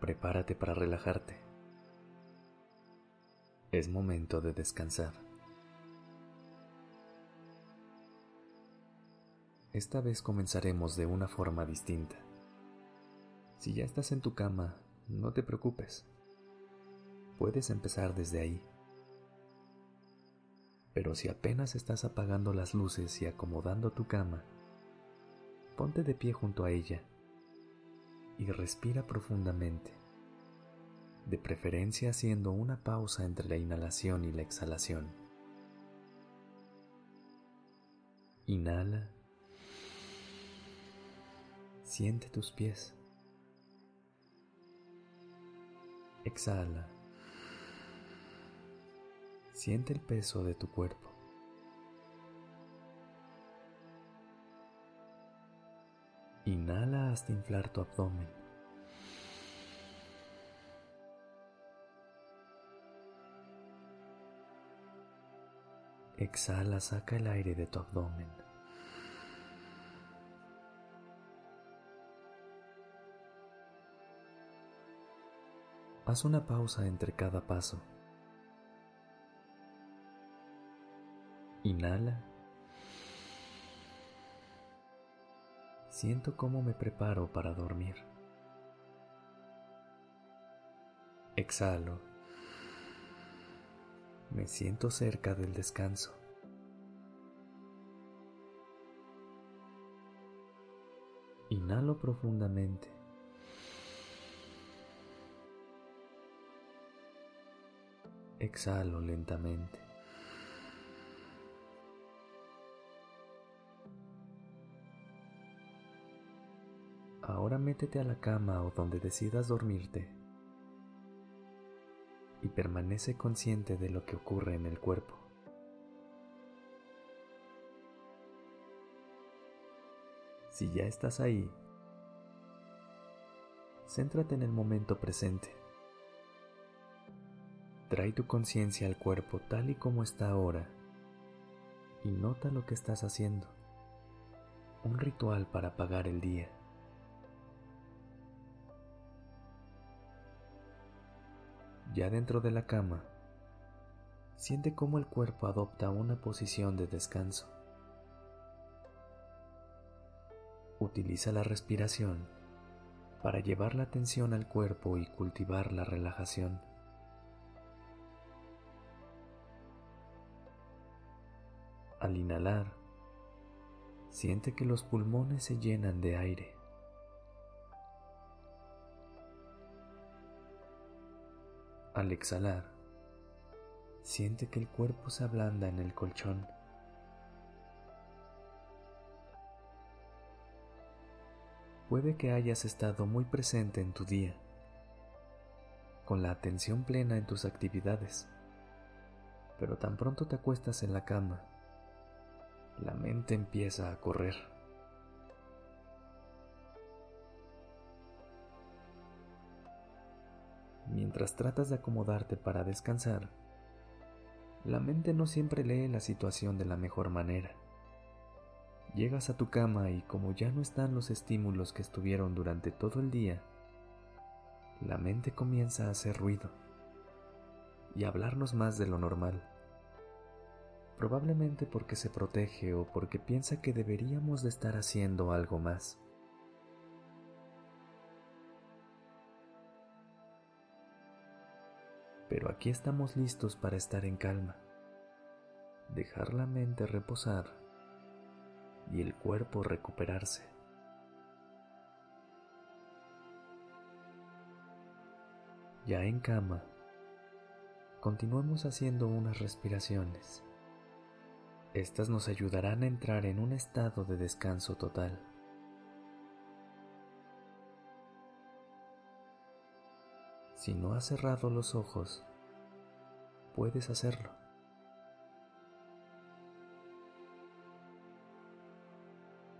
Prepárate para relajarte. Es momento de descansar. Esta vez comenzaremos de una forma distinta. Si ya estás en tu cama, no te preocupes. Puedes empezar desde ahí. Pero si apenas estás apagando las luces y acomodando tu cama, ponte de pie junto a ella y respira profundamente, de preferencia haciendo una pausa entre la inhalación y la exhalación. Inhala. Siente tus pies. Exhala. Siente el peso de tu cuerpo. Inhala hasta inflar tu abdomen. Exhala, saca el aire de tu abdomen. Haz una pausa entre cada paso. Inhala. Siento cómo me preparo para dormir. Exhalo. Me siento cerca del descanso. Inhalo profundamente. Exhalo lentamente. Ahora métete a la cama o donde decidas dormirte y permanece consciente de lo que ocurre en el cuerpo. Si ya estás ahí, céntrate en el momento presente. Trae tu conciencia al cuerpo tal y como está ahora y nota lo que estás haciendo. Un ritual para apagar el día. Ya dentro de la cama, siente cómo el cuerpo adopta una posición de descanso. Utiliza la respiración para llevar la atención al cuerpo y cultivar la relajación. Al inhalar, siente que los pulmones se llenan de aire. Al exhalar, siente que el cuerpo se ablanda en el colchón. Puede que hayas estado muy presente en tu día, con la atención plena en tus actividades, pero tan pronto te acuestas en la cama, la mente empieza a correr. Mientras tratas de acomodarte para descansar, la mente no siempre lee la situación de la mejor manera. Llegas a tu cama y como ya no están los estímulos que estuvieron durante todo el día, la mente comienza a hacer ruido y a hablarnos más de lo normal probablemente porque se protege o porque piensa que deberíamos de estar haciendo algo más. Pero aquí estamos listos para estar en calma, dejar la mente reposar y el cuerpo recuperarse. Ya en cama, continuamos haciendo unas respiraciones. Estas nos ayudarán a entrar en un estado de descanso total. Si no has cerrado los ojos, puedes hacerlo.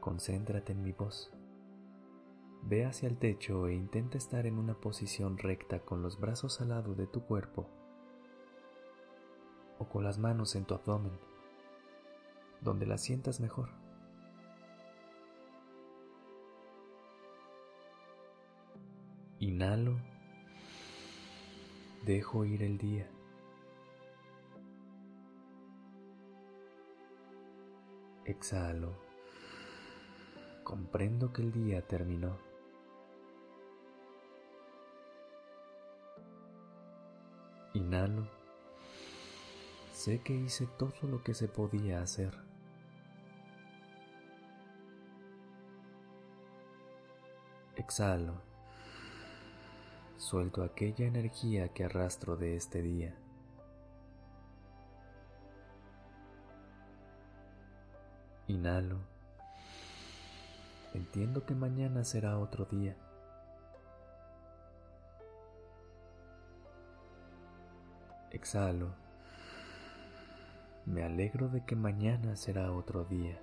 Concéntrate en mi voz. Ve hacia el techo e intenta estar en una posición recta con los brazos al lado de tu cuerpo o con las manos en tu abdomen, donde las sientas mejor. Inhalo, dejo ir el día. Exhalo, comprendo que el día terminó. Inhalo, sé que hice todo lo que se podía hacer. Exhalo suelto aquella energía que arrastro de este día. Inhalo. Entiendo que mañana será otro día. Exhalo. Me alegro de que mañana será otro día.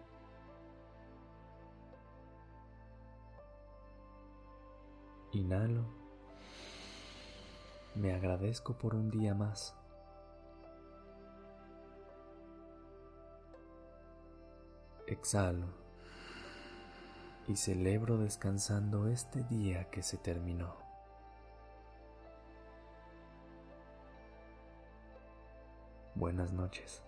Inhalo me agradezco por un día más. Exhalo y celebro descansando este día que se terminó. Buenas noches.